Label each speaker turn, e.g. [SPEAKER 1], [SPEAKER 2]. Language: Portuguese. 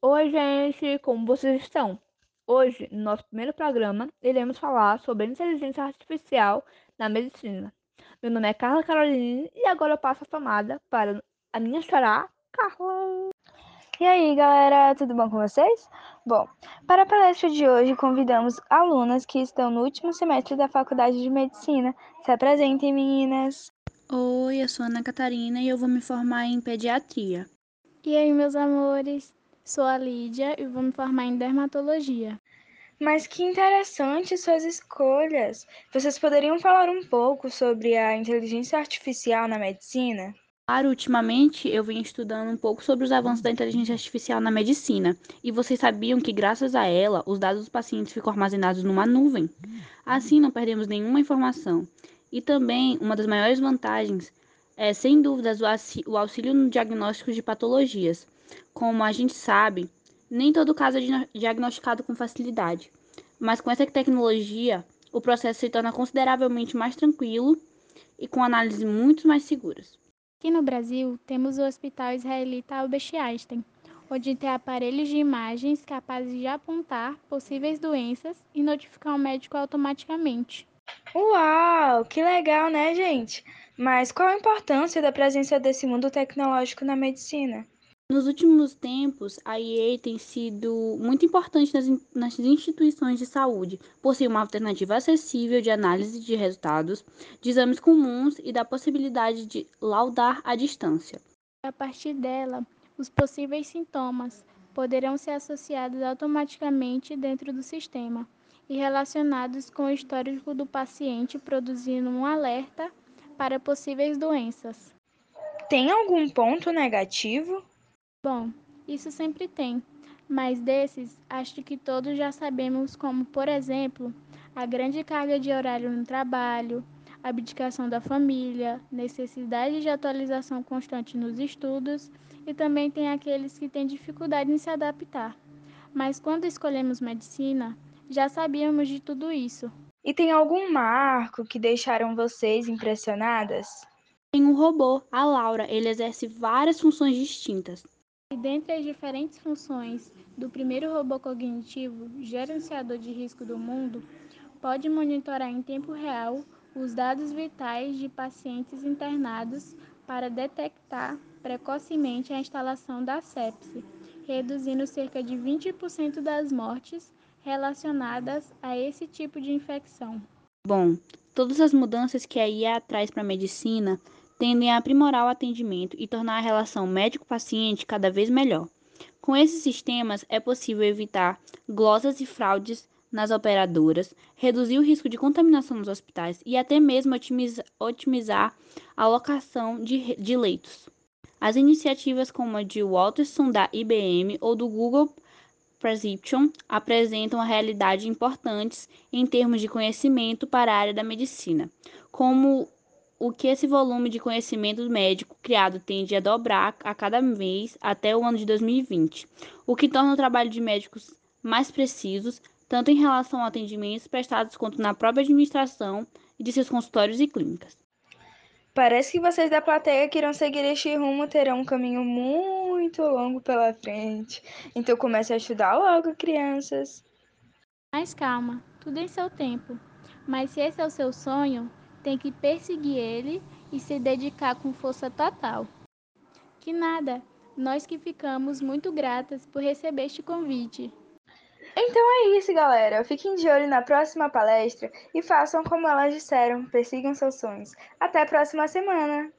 [SPEAKER 1] Oi, gente, como vocês estão? Hoje, no nosso primeiro programa, iremos falar sobre inteligência artificial na medicina. Meu nome é Carla Caroline e agora eu passo a tomada para a minha xará, Carla.
[SPEAKER 2] E aí, galera, tudo bom com vocês? Bom, para a palestra de hoje, convidamos alunas que estão no último semestre da Faculdade de Medicina. Se apresentem, meninas.
[SPEAKER 3] Oi, eu sou Ana Catarina e eu vou me formar em pediatria.
[SPEAKER 4] E aí, meus amores? Sou a Lídia e vou me formar em dermatologia.
[SPEAKER 2] Mas que interessante suas escolhas. Vocês poderiam falar um pouco sobre a inteligência artificial na medicina?
[SPEAKER 3] Claro, ultimamente eu venho estudando um pouco sobre os avanços da inteligência artificial na medicina. E vocês sabiam que, graças a ela, os dados dos pacientes ficam armazenados numa nuvem? Assim, não perdemos nenhuma informação. E também, uma das maiores vantagens é, sem dúvidas, o auxílio no diagnóstico de patologias. Como a gente sabe, nem todo caso é diagnosticado com facilidade, mas com essa tecnologia, o processo se torna consideravelmente mais tranquilo e com análises muito mais seguras.
[SPEAKER 4] Aqui no Brasil, temos o Hospital Israelita Albert Einstein, onde tem aparelhos de imagens capazes de apontar possíveis doenças e notificar o médico automaticamente.
[SPEAKER 2] Uau, que legal, né, gente? Mas qual a importância da presença desse mundo tecnológico na medicina?
[SPEAKER 3] Nos últimos tempos, a EA tem sido muito importante nas, nas, instituições de saúde, por ser uma alternativa acessível de análise de resultados de exames comuns e da possibilidade de laudar à distância.
[SPEAKER 4] A partir dela, os possíveis sintomas poderão ser associados automaticamente dentro do sistema e relacionados com o histórico do paciente, produzindo um alerta para possíveis doenças.
[SPEAKER 2] Tem algum ponto negativo?
[SPEAKER 4] Bom, isso sempre tem, mas desses acho que todos já sabemos, como, por exemplo, a grande carga de horário no trabalho, abdicação da família, necessidade de atualização constante nos estudos e também tem aqueles que têm dificuldade em se adaptar. Mas quando escolhemos medicina, já sabíamos de tudo isso.
[SPEAKER 2] E tem algum marco que deixaram vocês impressionadas?
[SPEAKER 3] Tem um robô, a Laura. Ele exerce várias funções distintas.
[SPEAKER 4] Dentre as diferentes funções do primeiro robô cognitivo, gerenciador de risco do mundo, pode monitorar em tempo real os dados vitais de pacientes internados para detectar precocemente a instalação da sepse, reduzindo cerca de 20% das mortes relacionadas a esse tipo de infecção.
[SPEAKER 3] Bom, todas as mudanças que a IA traz para a medicina tendem a aprimorar o atendimento e tornar a relação médico-paciente cada vez melhor. Com esses sistemas, é possível evitar glosas e fraudes nas operadoras, reduzir o risco de contaminação nos hospitais e até mesmo otimiza, otimizar a alocação de, de leitos. As iniciativas como a de Walterson da IBM ou do Google Prescription apresentam a realidade importantes em termos de conhecimento para a área da medicina, como o que esse volume de conhecimento médico criado tende a dobrar a cada mês até o ano de 2020, o que torna o trabalho de médicos mais precisos, tanto em relação a atendimentos prestados quanto na própria administração de seus consultórios e clínicas.
[SPEAKER 2] Parece que vocês da plateia que irão seguir este rumo terão um caminho muito longo pela frente. Então comece a estudar logo, crianças.
[SPEAKER 4] Mas calma, tudo em seu tempo. Mas se esse é o seu sonho, tem que perseguir ele e se dedicar com força total. Que nada, nós que ficamos muito gratas por receber este convite.
[SPEAKER 2] Então é isso, galera. Fiquem de olho na próxima palestra e façam como elas disseram, persigam seus sonhos. Até a próxima semana!